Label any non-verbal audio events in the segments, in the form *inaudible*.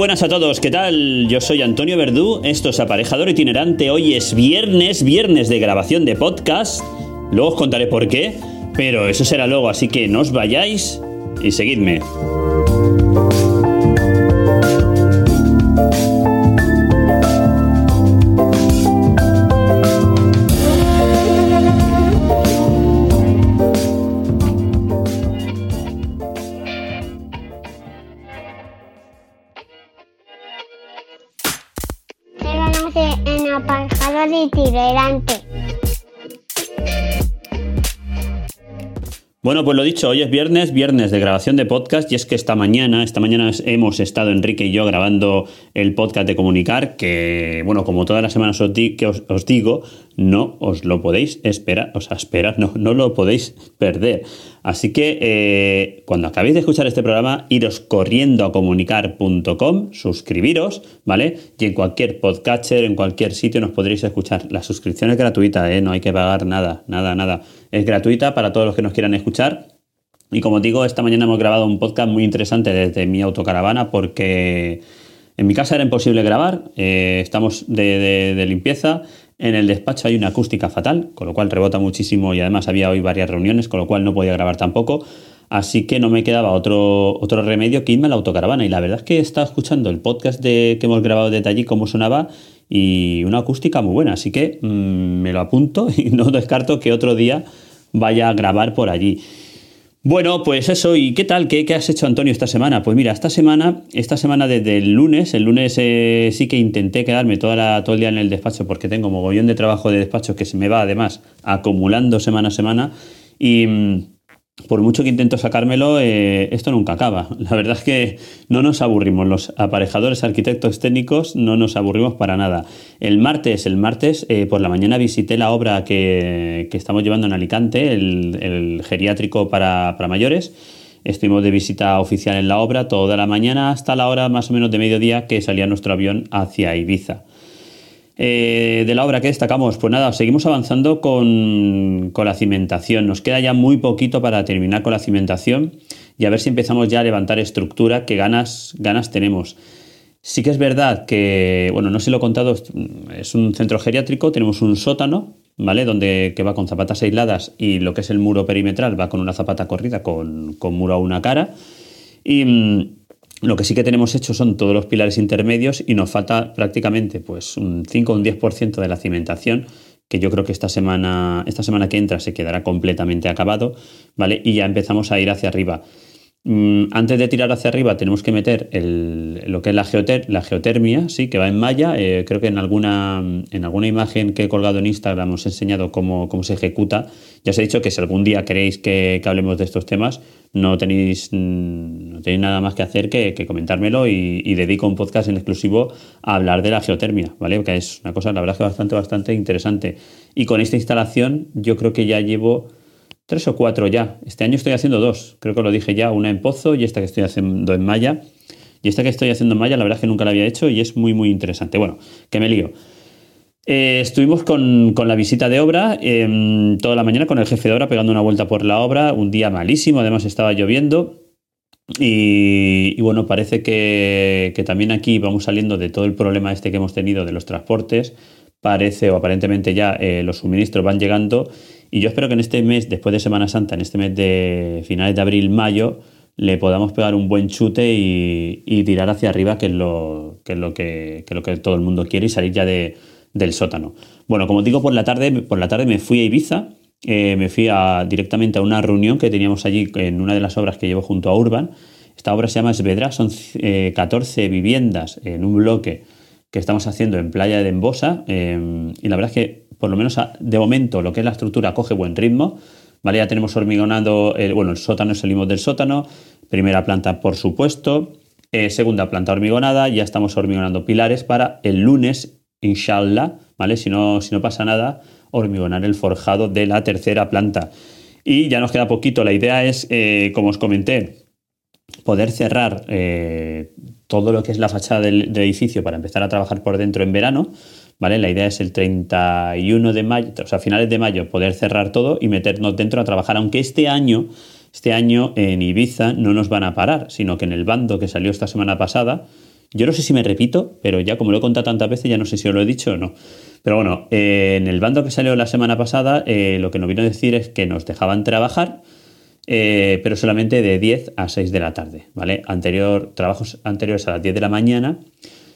buenas a todos, ¿qué tal? Yo soy Antonio Verdú, esto es Aparejador Itinerante, hoy es viernes, viernes de grabación de podcast, luego os contaré por qué, pero eso será luego, así que no os vayáis y seguidme. Aparejador Itinerante. Bueno, pues lo dicho, hoy es viernes, viernes de grabación de podcast y es que esta mañana, esta mañana hemos estado Enrique y yo grabando el podcast de Comunicar que, bueno, como todas las semanas os, que os, os digo, no os lo podéis esperar, o sea, esperar, no, no lo podéis perder. Así que eh, cuando acabéis de escuchar este programa, iros corriendo a comunicar.com, suscribiros, ¿vale? Y en cualquier podcatcher, en cualquier sitio nos podréis escuchar. La suscripción es gratuita, ¿eh? No hay que pagar nada, nada, nada. Es gratuita para todos los que nos quieran escuchar. Y como digo, esta mañana hemos grabado un podcast muy interesante desde mi autocaravana porque en mi casa era imposible grabar, eh, estamos de, de- de limpieza, en el despacho hay una acústica fatal, con lo cual rebota muchísimo y además había hoy varias reuniones, con lo cual no podía grabar tampoco. Así que no me quedaba otro, otro remedio que irme a la autocaravana. Y la verdad es que he estado escuchando el podcast de, que hemos grabado desde allí, cómo sonaba, y una acústica muy buena. Así que mm, me lo apunto *laughs* y no descarto que otro día vaya a grabar por allí. Bueno, pues eso, ¿y qué tal? ¿Qué, qué has hecho, Antonio, esta semana? Pues mira, esta semana, esta semana desde el lunes, el lunes eh, sí que intenté quedarme toda la, todo el día en el despacho porque tengo mogollón de trabajo de despacho que se me va además acumulando semana a semana y mm, por mucho que intento sacármelo, eh, esto nunca acaba. *laughs* La verdad es que no nos aburrimos, los aparejadores arquitectos técnicos no nos aburrimos para nada. El martes, el martes eh, por la mañana visité la obra que, que estamos llevando en Alicante, el, el geriátrico para, para mayores. Estuvimos de visita oficial en la obra toda la mañana hasta la hora más o menos de mediodía que salía nuestro avión hacia Ibiza. Eh, de la obra que destacamos, pues nada, seguimos avanzando con, con la cimentación. Nos queda ya muy poquito para terminar con la cimentación y a ver si empezamos ya a levantar estructura, que ganas, ganas tenemos. Sí que es verdad que, bueno, no si lo he contado, es un centro geriátrico, tenemos un sótano, ¿vale? Donde que va con zapatas aisladas y lo que es el muro perimetral va con una zapata corrida con, con muro a una cara. Y mm, lo que sí que tenemos hecho son todos los pilares intermedios y nos falta prácticamente pues un 5 o un 10% de la cimentación que yo creo que esta semana, esta semana que entra se quedará completamente acabado, ¿vale? Y ya empezamos a ir hacia arriba. Mm, antes de tirar hacia arriba tenemos que meter el- lo que es la, geoter- la geotermia, sí, que va en malla. Eh, creo que en alguna, en alguna imagen que he colgado en Instagram os he enseñado cómo, cómo se ejecuta. Ya os he dicho que si algún día queréis que, que hablemos de estos temas, no tenéis, mm, no tenéis nada más que hacer que, que comentármelo y, y dedico un podcast en exclusivo a hablar de la geotermia, ¿vale? Que es una cosa, la verdad, que bastante, bastante interesante. Y con esta instalación yo creo que ya llevo tres o cuatro ya. Este año estoy haciendo dos. Creo que lo dije ya, una en Pozo y esta que estoy haciendo en Maya. Y esta que estoy haciendo en Maya, la verdad es que nunca la había hecho y es muy, muy interesante. Bueno, que me lío. Eh, estuvimos con, con la visita de obra em, toda la mañana con el jefe de obra pegando una vuelta por la obra. Un día malísimo, además estaba lloviendo. Y, bueno, parece que, que también aquí vamos saliendo de todo el problema este que hemos tenido de los transportes. Parece o aparentemente ya eh, los suministros van llegando. Y yo espero que en este mes, después de Semana Santa, en este mes de finales de abril, mayo, le podamos pegar un buen chute y, y tirar hacia arriba, que es lo que, es lo que, es lo que todo el mundo quiere, y salir ya de, del sótano. Bueno, como digo, por la tarde, por la tarde me fui a Ibiza, eh, me fui a- directamente a una reunión que teníamos allí en una de las obras que llevo junto a Urban. Esta obra se llama Esvedra, son eh, 14 viviendas en un bloque que estamos haciendo en Playa de Embosa eh, y la verdad es que por lo menos de momento lo que es la estructura coge buen ritmo. ¿vale? Ya tenemos hormigonado, el, bueno, el sótano, salimos del sótano, primera planta por supuesto, eh, segunda planta hormigonada, ya estamos hormigonando pilares para el lunes, inshallah, ¿vale? Si no, si no pasa nada, hormigonar el forjado de la tercera planta. Y ya nos queda poquito, la idea es, eh, como os comenté, poder cerrar eh, todo lo que es la fachada del, edificio para empezar a trabajar por dentro en verano, ¿vale? La idea es el 31 de mayo, o sea, finales de mayo, poder cerrar todo y meternos dentro a trabajar, aunque este año, este año en Ibiza no nos van a parar, sino que en el bando que salió esta semana pasada, yo no sé si me repito, pero ya como lo he contado tantas veces, ya no sé si os lo he dicho o no. Pero bueno, eh, en el bando que salió la semana pasada, eh, lo que nos vino a decir es que nos dejaban trabajar, eh, pero solamente de 10 a 6 de la tarde, ¿vale? Anterior, trabajos anteriores a las 10 de la mañana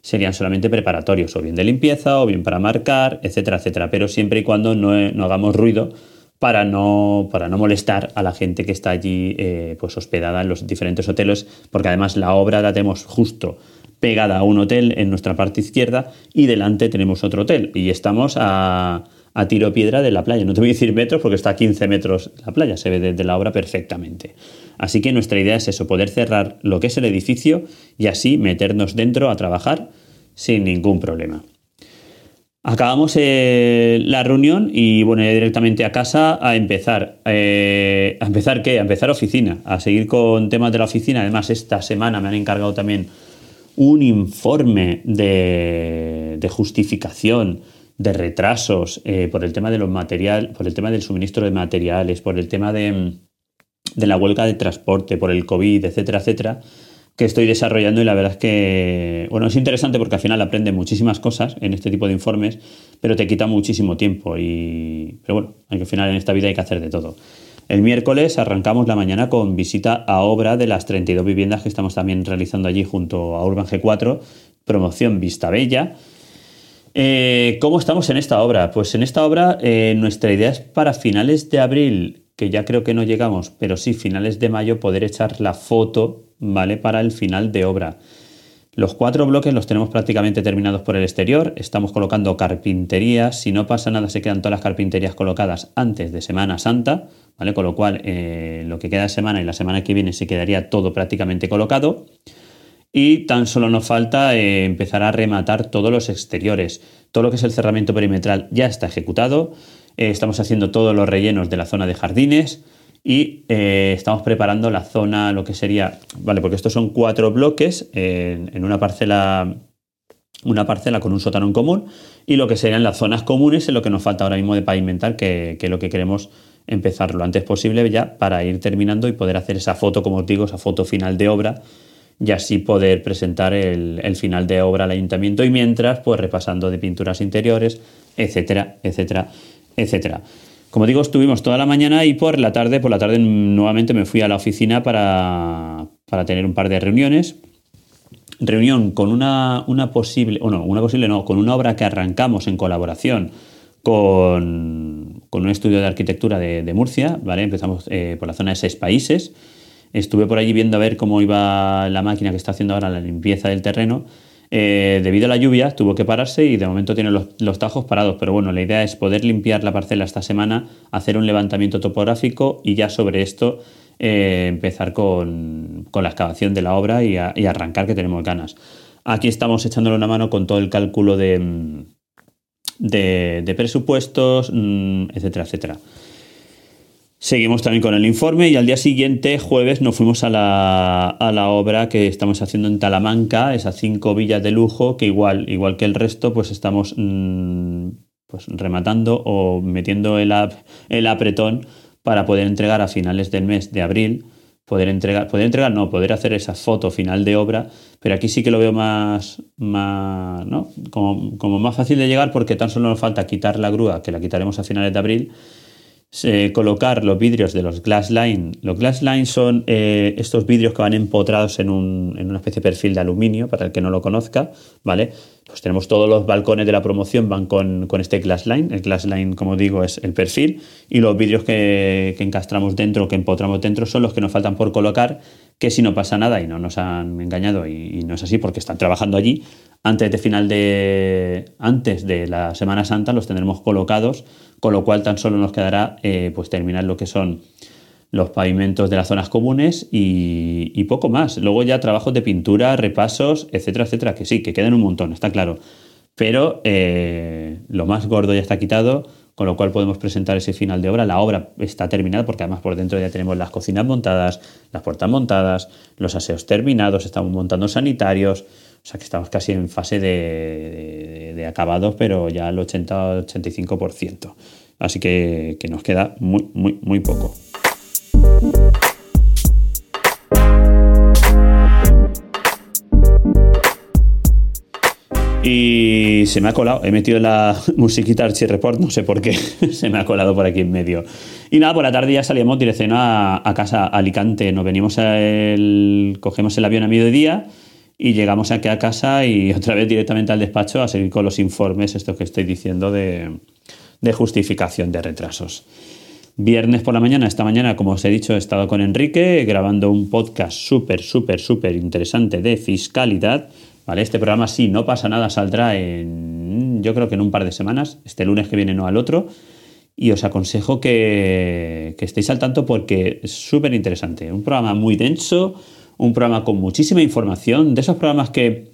serían solamente preparatorios, o bien de limpieza, o bien para marcar, etcétera, etcétera, pero siempre y cuando no, hagamos ruido para no, para no molestar a la gente que está allí pues hospedada en los diferentes hoteles, porque además la obra la tenemos justo pegada a un hotel en nuestra parte izquierda y delante tenemos otro hotel y estamos a, tiro piedra de la playa. No te voy a decir metros porque está a 15 metros la playa, se ve desde la obra perfectamente. Así que nuestra idea es eso, poder cerrar lo que es el edificio y así meternos dentro a trabajar sin ningún problema. Acabamos eh, la reunión y bueno, directamente a casa a empezar. Eh, ¿A empezar qué? A empezar oficina, a seguir con temas de la oficina. Además, esta semana me han encargado también un informe de, justificación de retrasos eh, por el tema de los material, por el tema del suministro de materiales, por el tema de, de, la huelga de transporte, por el COVID, etcétera, etcétera, que estoy desarrollando y la verdad es que, bueno, es interesante porque al final aprende muchísimas cosas en este tipo de informes, pero te quita muchísimo tiempo y, pero bueno, al final en esta vida hay que hacer de todo. El miércoles arrancamos la mañana con visita a obra de las 32 viviendas que estamos también realizando allí junto a Urban G4, promoción Vista Bella. Eh, ¿Cómo estamos en esta obra? Pues en esta obra eh, nuestra idea es para finales de abril, que ya creo que no llegamos, pero sí finales de mayo poder echar la foto, ¿vale? Para el final de obra. Los cuatro bloques los tenemos prácticamente terminados por el exterior. Estamos colocando carpinterías. Si no pasa nada, se quedan todas las carpinterías colocadas antes de Semana Santa. ¿vale? Con lo cual, eh, lo que queda de semana y la semana que viene se quedaría todo prácticamente colocado. Y tan solo nos falta eh, empezar a rematar todos los exteriores. Todo lo que es el cerramiento perimetral ya está ejecutado. Eh, estamos haciendo todos los rellenos de la zona de jardines y eh, estamos preparando la zona, lo que sería, vale, porque estos son cuatro bloques en, una parcela una parcela con un sótano en común y lo que serían las zonas comunes es lo que nos falta ahora mismo de pavimentar, que, que es lo que queremos empezar lo antes posible ya para ir terminando y poder hacer esa foto, como os digo, esa foto final de obra y así poder presentar el, final de obra al ayuntamiento y mientras pues repasando de pinturas interiores, etcétera, etcétera, etcétera. Como digo, estuvimos toda la mañana y por la tarde, por la tarde nuevamente me fui a la oficina para, tener un par de reuniones. Reunión con una, posible, o no, una posible no, con una obra que arrancamos en colaboración con, un estudio de arquitectura de, Murcia, ¿vale? Empezamos eh, por la zona de seis países. Estuve por allí viendo a ver cómo iba la máquina que está haciendo ahora la limpieza del terreno eh, debido a la lluvia tuvo que pararse y de momento tiene los, tajos parados, pero bueno, la idea es poder limpiar la parcela esta semana, hacer un levantamiento topográfico y ya sobre esto eh, empezar con, la excavación de la obra y, arrancar que tenemos ganas. Aquí estamos echándole una mano con todo el cálculo de, de presupuestos, mm, etcétera, etcétera. Seguimos también con el informe y al día siguiente, jueves, nos fuimos a la, obra que estamos haciendo en Talamanca, esas cinco villas de lujo que igual, igual que el resto, pues estamos mm, pues rematando o metiendo el, el apretón para poder entregar a finales del mes de abril, poder entregar, poder entregar, no, poder hacer esa foto final de obra, pero aquí sí que lo veo más, más ¿no? como, como más fácil de llegar porque tan solo nos falta quitar la grúa, que la quitaremos a finales de abril, colocar los vidrios de los glass line. Los glass line son eh, estos vidrios que van empotrados en, un, en, una especie de perfil de aluminio, para el que no lo conozca, ¿vale? Pues tenemos todos los balcones de la promoción van con, con este glass line. El glass line, como digo, es el perfil y los vidrios que, que encastramos dentro, que empotramos dentro, son los que nos faltan por colocar, que si no pasa nada y no nos han engañado y, y no es así porque están trabajando allí, antes de final de antes de la Semana Santa los tendremos colocados con lo cual tan solo nos quedará eh, pues terminar lo que son los pavimentos de las zonas comunes y, poco más. Luego ya trabajos de pintura, repasos, etcétera, etcétera, que sí, que quedan un montón, está claro. Pero eh, lo más gordo ya está quitado, con lo cual podemos presentar ese final de obra. La obra está terminada porque además por dentro ya tenemos las cocinas montadas, las puertas montadas, los aseos terminados, estamos montando sanitarios, o sea que estamos casi en fase de de, acabados, pero ya el 80-85%. Así que, que nos queda muy, muy, muy poco. Y se me ha colado, he metido la *laughs* musiquita Archie Report, no sé por qué, *laughs* se me ha colado por aquí en medio. Y nada, por la tarde ya salíamos dirección a, a casa, a Alicante. Nos venimos el, cogemos el avión a mediodía y llegamos aquí a casa y otra vez directamente al despacho a seguir con los informes, esto que estoy diciendo de, de justificación de retrasos. Viernes por la mañana, esta mañana, como os he dicho, he estado con Enrique grabando un podcast súper, súper, súper interesante de fiscalidad ¿Vale? Este programa, sí, no pasa nada, saldrá en, yo creo que en un par de semanas, este lunes que viene, no al otro. Y os aconsejo que, que estéis al tanto porque es súper interesante. Un programa muy denso, un programa con muchísima información, de esos programas que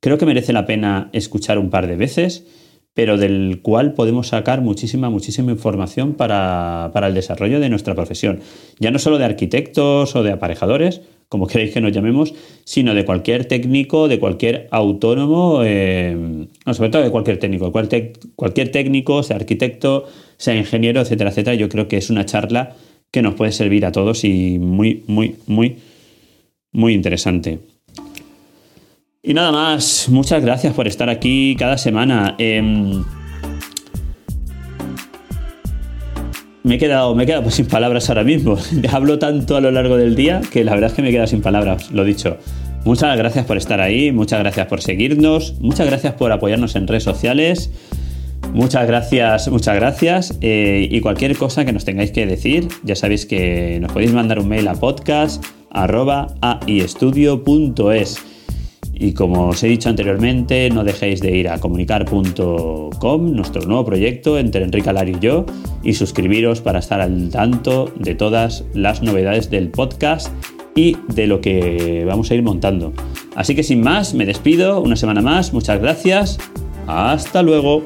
creo que merece la pena escuchar un par de veces, pero del cual podemos sacar muchísima, muchísima información para, para el desarrollo de nuestra profesión. Ya no solo de arquitectos o de aparejadores, como *laughs* queréis que nos llamemos, sino de cualquier técnico, de cualquier autónomo, eh, no, sobre todo de cualquier técnico, cualquier, cualquier técnico, sea arquitecto, sea ingeniero, etcétera, etcétera. Yo creo que es una charla que nos puede servir a todos y muy, muy, muy, muy interesante. Y nada más, muchas gracias por estar aquí cada semana. Eh, me he quedado, me he quedado pues, sin palabras ahora mismo. *laughs* Hablo tanto a lo largo del día que la verdad es que me he quedado sin palabras, lo dicho. Muchas gracias por estar ahí, muchas gracias por seguirnos, muchas gracias por apoyarnos en redes sociales. Muchas gracias, muchas gracias. Eh, y cualquier cosa que nos tengáis que decir, ya sabéis que nos podéis mandar un mail a podcast.aiestudio.es. Y como os he dicho anteriormente, no dejéis de ir a comunicar.com, nuestro nuevo proyecto entre Enrique Alari y yo, y suscribiros para estar al tanto de todas las novedades del podcast y de lo que vamos a ir montando. Así que sin más, me despido una semana más, muchas gracias, hasta luego.